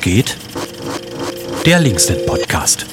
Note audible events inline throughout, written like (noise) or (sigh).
geht? Der Linksnet Podcast.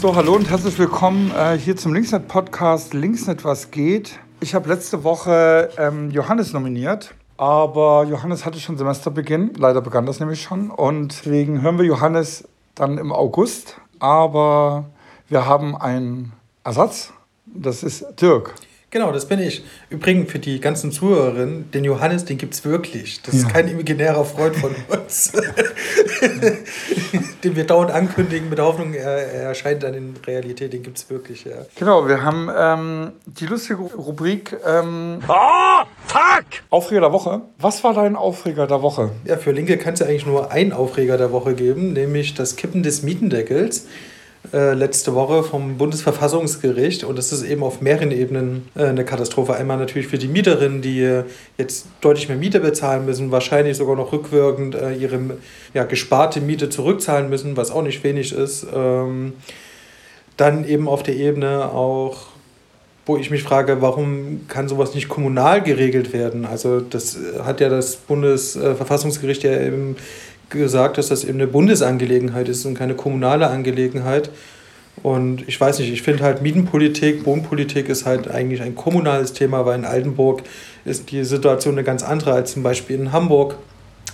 So, hallo und herzlich willkommen äh, hier zum Linksnet Podcast Linksnet was geht. Ich habe letzte Woche ähm, Johannes nominiert, aber Johannes hatte schon Semesterbeginn. Leider begann das nämlich schon und deswegen hören wir Johannes dann im August. Aber wir haben einen Ersatz. Das ist Dirk. Genau, das bin ich. Übrigens für die ganzen Zuhörerinnen, den Johannes, den gibt es wirklich. Das ja. ist kein imaginärer Freund von uns, (laughs) den wir dauernd ankündigen mit der Hoffnung, er, er erscheint dann in Realität. Den gibt es wirklich, ja. Genau, wir haben ähm, die lustige Rubrik ähm, oh, fuck! Aufreger der Woche. Was war dein Aufreger der Woche? Ja, für Linke kann es ja eigentlich nur einen Aufreger der Woche geben, nämlich das Kippen des Mietendeckels. Äh, letzte Woche vom Bundesverfassungsgericht und das ist eben auf mehreren Ebenen äh, eine Katastrophe. Einmal natürlich für die Mieterinnen, die äh, jetzt deutlich mehr Miete bezahlen müssen, wahrscheinlich sogar noch rückwirkend ihre ja, gesparte Miete zurückzahlen müssen, was auch nicht wenig ist. Ähm, dann eben auf der Ebene auch wo ich mich frage, warum kann sowas nicht kommunal geregelt werden? Also das hat ja das Bundesverfassungsgericht ja eben gesagt, dass das eben eine Bundesangelegenheit ist und keine kommunale Angelegenheit. Und ich weiß nicht, ich finde halt Mietenpolitik, Wohnpolitik ist halt eigentlich ein kommunales Thema, weil in Altenburg ist die Situation eine ganz andere als zum Beispiel in Hamburg.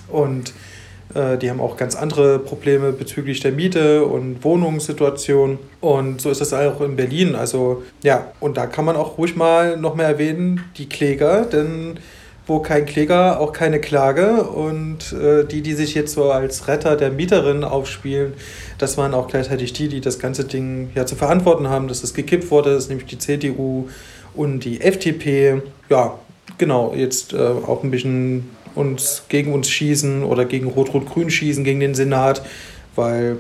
Und äh, die haben auch ganz andere Probleme bezüglich der Miete und Wohnungssituation. Und so ist das auch in Berlin. Also ja, und da kann man auch ruhig mal noch mehr erwähnen, die Kläger, denn wo kein Kläger, auch keine Klage. Und äh, die, die sich jetzt so als Retter der Mieterin aufspielen, das waren auch gleichzeitig die, die das ganze Ding ja zu verantworten haben, dass es gekippt wurde. Das ist nämlich die CDU und die FDP. Ja, genau, jetzt äh, auch ein bisschen uns gegen uns schießen oder gegen Rot-Rot-Grün schießen, gegen den Senat, weil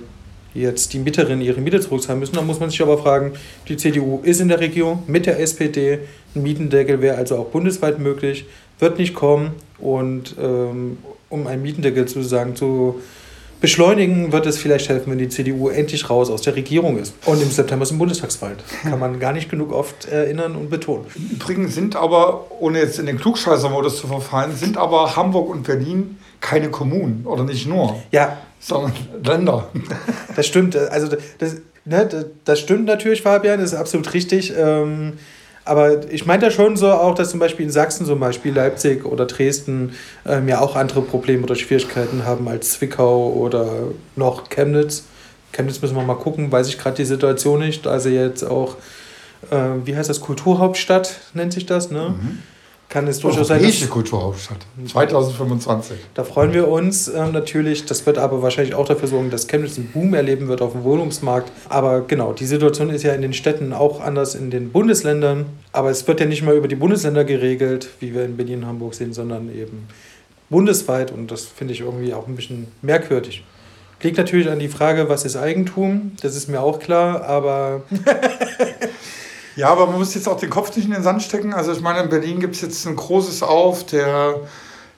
jetzt die Mieterinnen ihre Miete zurückzahlen müssen. Da muss man sich aber fragen, die CDU ist in der Regierung mit der SPD. Ein Mietendeckel wäre also auch bundesweit möglich wird nicht kommen. Und ähm, um einen Mietendeckel sozusagen zu beschleunigen, wird es vielleicht helfen, wenn die CDU endlich raus aus der Regierung ist. Und im September ist ein Bundestagswahl. Kann man gar nicht genug oft erinnern und betonen. Übrigens sind aber, ohne jetzt in den Klugscheißer-Modus zu verfallen, sind aber Hamburg und Berlin keine Kommunen oder nicht nur. Ja. Sondern Länder. Das stimmt. Also das, ne, das stimmt natürlich, Fabian, das ist absolut richtig. Ähm, aber ich meinte ja schon so auch, dass zum Beispiel in Sachsen zum Beispiel Leipzig oder Dresden ähm, ja auch andere Probleme oder Schwierigkeiten haben als Zwickau oder noch Chemnitz. Chemnitz müssen wir mal gucken, weiß ich gerade die Situation nicht. Also jetzt auch, äh, wie heißt das, Kulturhauptstadt nennt sich das, ne? Mhm kann es durchaus sein. Europäische Kulturhauptstadt 2025. Da freuen wir uns äh, natürlich. Das wird aber wahrscheinlich auch dafür sorgen, dass Chemnitz einen Boom erleben wird auf dem Wohnungsmarkt. Aber genau, die Situation ist ja in den Städten auch anders in den Bundesländern. Aber es wird ja nicht mehr über die Bundesländer geregelt, wie wir in Berlin und Hamburg sehen, sondern eben bundesweit. Und das finde ich irgendwie auch ein bisschen merkwürdig. Liegt natürlich an die Frage, was ist Eigentum? Das ist mir auch klar, aber (laughs) Ja, aber man muss jetzt auch den Kopf nicht in den Sand stecken. Also ich meine, in Berlin gibt es jetzt ein großes Auf der,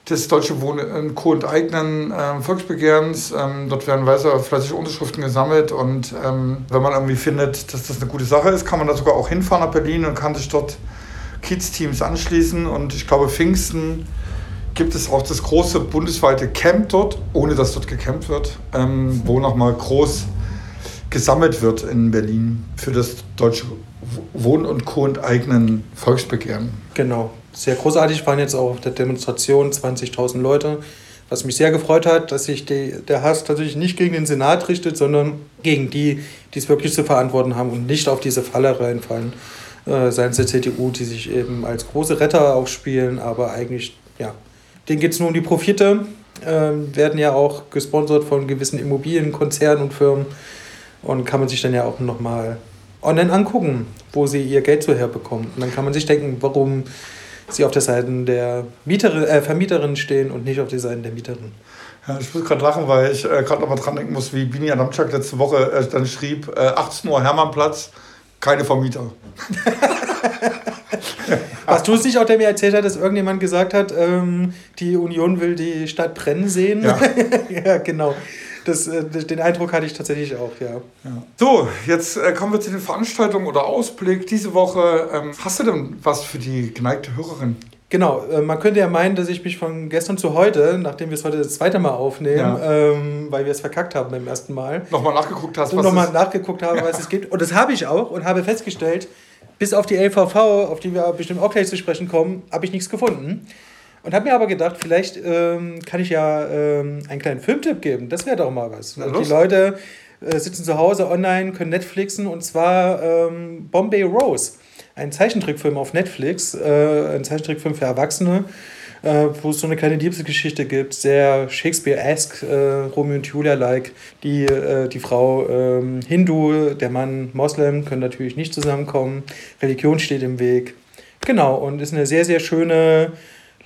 des Deutsche Wohn- und Co. enteignen äh, Volksbegehrens. Ähm, dort werden weiter fleißig Unterschriften gesammelt und ähm, wenn man irgendwie findet, dass das eine gute Sache ist, kann man da sogar auch hinfahren nach Berlin und kann sich dort Kids-Teams anschließen. Und ich glaube, Pfingsten gibt es auch das große bundesweite Camp dort, ohne dass dort gecampt wird, ähm, wo nochmal groß gesammelt wird in Berlin für das Deutsche Wohn- und Co. enteignen Volksbegehren. Genau. Sehr großartig waren jetzt auch auf der Demonstration 20.000 Leute. Was mich sehr gefreut hat, dass sich die, der Hass tatsächlich nicht gegen den Senat richtet, sondern gegen die, die es wirklich zu verantworten haben und nicht auf diese Falle reinfallen. Äh, seien es der CDU, die sich eben als große Retter aufspielen, aber eigentlich, ja, denen geht es nur um die Profite, äh, werden ja auch gesponsert von gewissen Immobilienkonzernen und Firmen und kann man sich dann ja auch nochmal online angucken, wo sie ihr Geld so herbekommen. Und dann kann man sich denken, warum sie auf der Seite der Mieterin, äh, Vermieterin stehen und nicht auf der Seite der Mieterin. Ja, ich muss gerade lachen, weil ich äh, gerade noch mal dran denken muss, wie Bini Adamczak letzte Woche äh, dann schrieb, äh, 18 Uhr Hermannplatz, keine Vermieter. (laughs) Warst du es nicht auch, der mir erzählt hat, dass irgendjemand gesagt hat, ähm, die Union will die Stadt brennen sehen? Ja, (laughs) ja genau. Das, äh, den Eindruck hatte ich tatsächlich auch, ja. ja. So, jetzt äh, kommen wir zu den Veranstaltungen oder Ausblick diese Woche. Ähm, hast du denn was für die geneigte Hörerin? Genau, äh, man könnte ja meinen, dass ich mich von gestern zu heute, nachdem wir es heute das zweite Mal aufnehmen, Ja. ähm, weil wir es verkackt haben beim ersten Mal, Nochmal nachgeguckt hast, was nochmal nachgeguckt habe, was es gibt. Und das habe ich auch und habe festgestellt, bis auf die LVV, auf die wir bestimmt auch gleich zu sprechen kommen, habe ich nichts gefunden. Und habe mir aber gedacht, vielleicht ähm, kann ich ja ähm, einen kleinen Filmtipp geben. Das wäre doch mal was. Also die Leute äh, sitzen zu Hause online, können Netflixen und zwar ähm, Bombay Rose. Ein Zeichentrickfilm auf Netflix, äh, ein Zeichentrickfilm für Erwachsene, äh, wo es so eine kleine Liebesgeschichte gibt, sehr Shakespeare-esque, äh, Romeo und Julia-like. Die, äh, die Frau ähm, Hindu, der Mann Moslem können natürlich nicht zusammenkommen. Religion steht im Weg. Genau, und ist eine sehr, sehr schöne,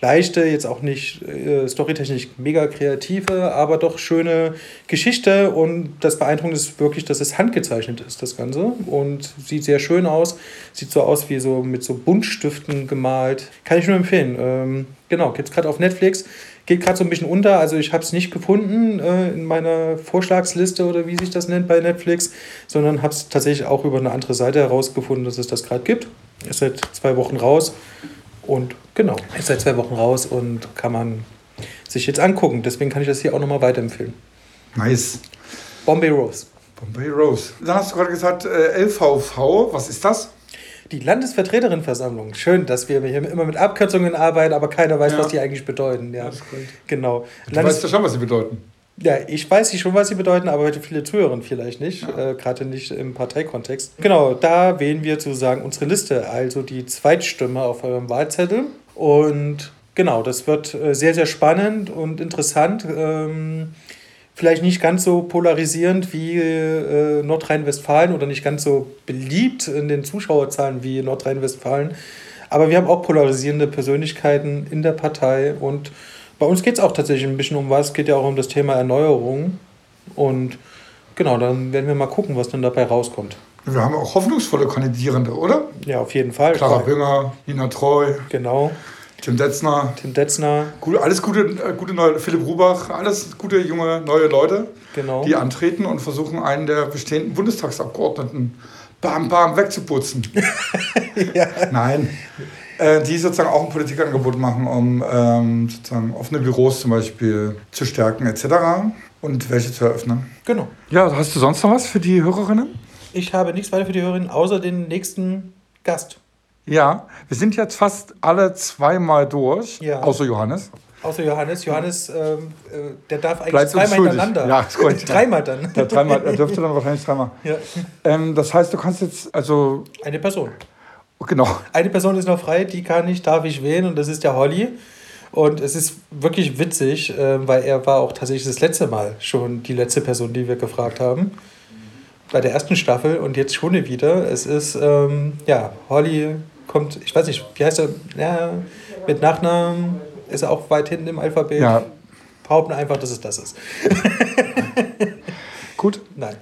leichte, jetzt auch nicht äh, storytechnisch mega kreative, aber doch schöne Geschichte. Und das Beeindruckende ist wirklich, dass es handgezeichnet ist, das Ganze. Und sieht sehr schön aus. Sieht so aus wie so mit so Buntstiften gemalt. Kann ich nur empfehlen. Ähm, genau, gibt gerade auf Netflix. Geht gerade so ein bisschen unter. Also ich habe es nicht gefunden äh, in meiner Vorschlagsliste oder wie sich das nennt bei Netflix, sondern habe es tatsächlich auch über eine andere Seite herausgefunden, dass es das gerade gibt. Ist seit zwei Wochen raus. Und genau, ist seit zwei Wochen raus und kann man sich jetzt angucken. Deswegen kann ich das hier auch nochmal weiterempfehlen. Nice. Bombay Rose. Bombay Rose. Dann hast du gerade gesagt, äh, LVV, was ist das? Die Landesvertreterinnenversammlung. Schön, dass wir hier immer mit Abkürzungen arbeiten, aber keiner weiß, Ja. was die eigentlich bedeuten. Ja, Das ist gut. genau. Du weißt ja schon, was sie bedeuten. Ja, ich weiß nicht schon, was sie bedeuten, aber viele Zuhörer vielleicht nicht, äh, gerade nicht im Parteikontext. Genau, da wählen wir sozusagen unsere Liste, also die Zweitstimme auf eurem Wahlzettel. Und genau, das wird äh, sehr, sehr spannend und interessant. Ähm, vielleicht nicht ganz so polarisierend wie äh, Nordrhein-Westfalen oder nicht ganz so beliebt in den Zuschauerzahlen wie Nordrhein-Westfalen. Aber wir haben auch polarisierende Persönlichkeiten in der Partei und bei uns geht es auch tatsächlich ein bisschen um was. Es geht ja auch um das Thema Erneuerung. Und genau, dann werden wir mal gucken, was dann dabei rauskommt. Wir haben auch hoffnungsvolle Kandidierende, oder? Ja, auf jeden Fall. Clara Bünger, Nina Treu, Genau. Tim Detzner. Tim Detzner, Gut, alles gute, äh, gute neue, Philipp Rubach, alles gute junge neue Leute, genau. die antreten und versuchen, einen der bestehenden Bundestagsabgeordneten bam, bam wegzuputzen. (laughs) ja. Nein. Äh, die sozusagen auch ein Politikangebot machen, um ähm, sozusagen offene Büros zum Beispiel zu stärken etc. und welche zu eröffnen. Genau. Ja, hast du sonst noch was für die Hörerinnen? Ich habe nichts weiter für die Hörerinnen, außer den nächsten Gast. Ja, wir sind jetzt fast alle zweimal durch, Ja. außer Johannes. Außer Johannes. Johannes, ähm, äh, der darf eigentlich Bleibt uns zweimal hintereinander. Ja, ist gut. (laughs) Dreimal dann. Ja, dreimal, er dürfte dann wahrscheinlich dreimal. Ja. Ähm, das heißt, du kannst jetzt, also, Eine Person. Genau, Eine Person ist noch frei, die kann ich, darf ich wählen und das ist der Holly. Und es ist wirklich witzig, äh, weil er war auch tatsächlich das letzte Mal schon die letzte Person, die wir gefragt haben. Bei der ersten Staffel und jetzt schon wieder. Es ist, ähm, ja, Holly kommt, ich weiß nicht, wie heißt er? Ja, mit Nachnamen ist er auch weit hinten im Alphabet. ja, Behaupten einfach, dass es das ist. (laughs) gut. Nein,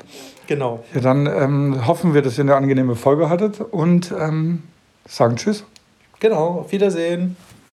genau. Ja, dann ähm, hoffen wir, dass ihr eine angenehme Folge hattet und ähm, sagen Tschüss. Genau, auf Wiedersehen.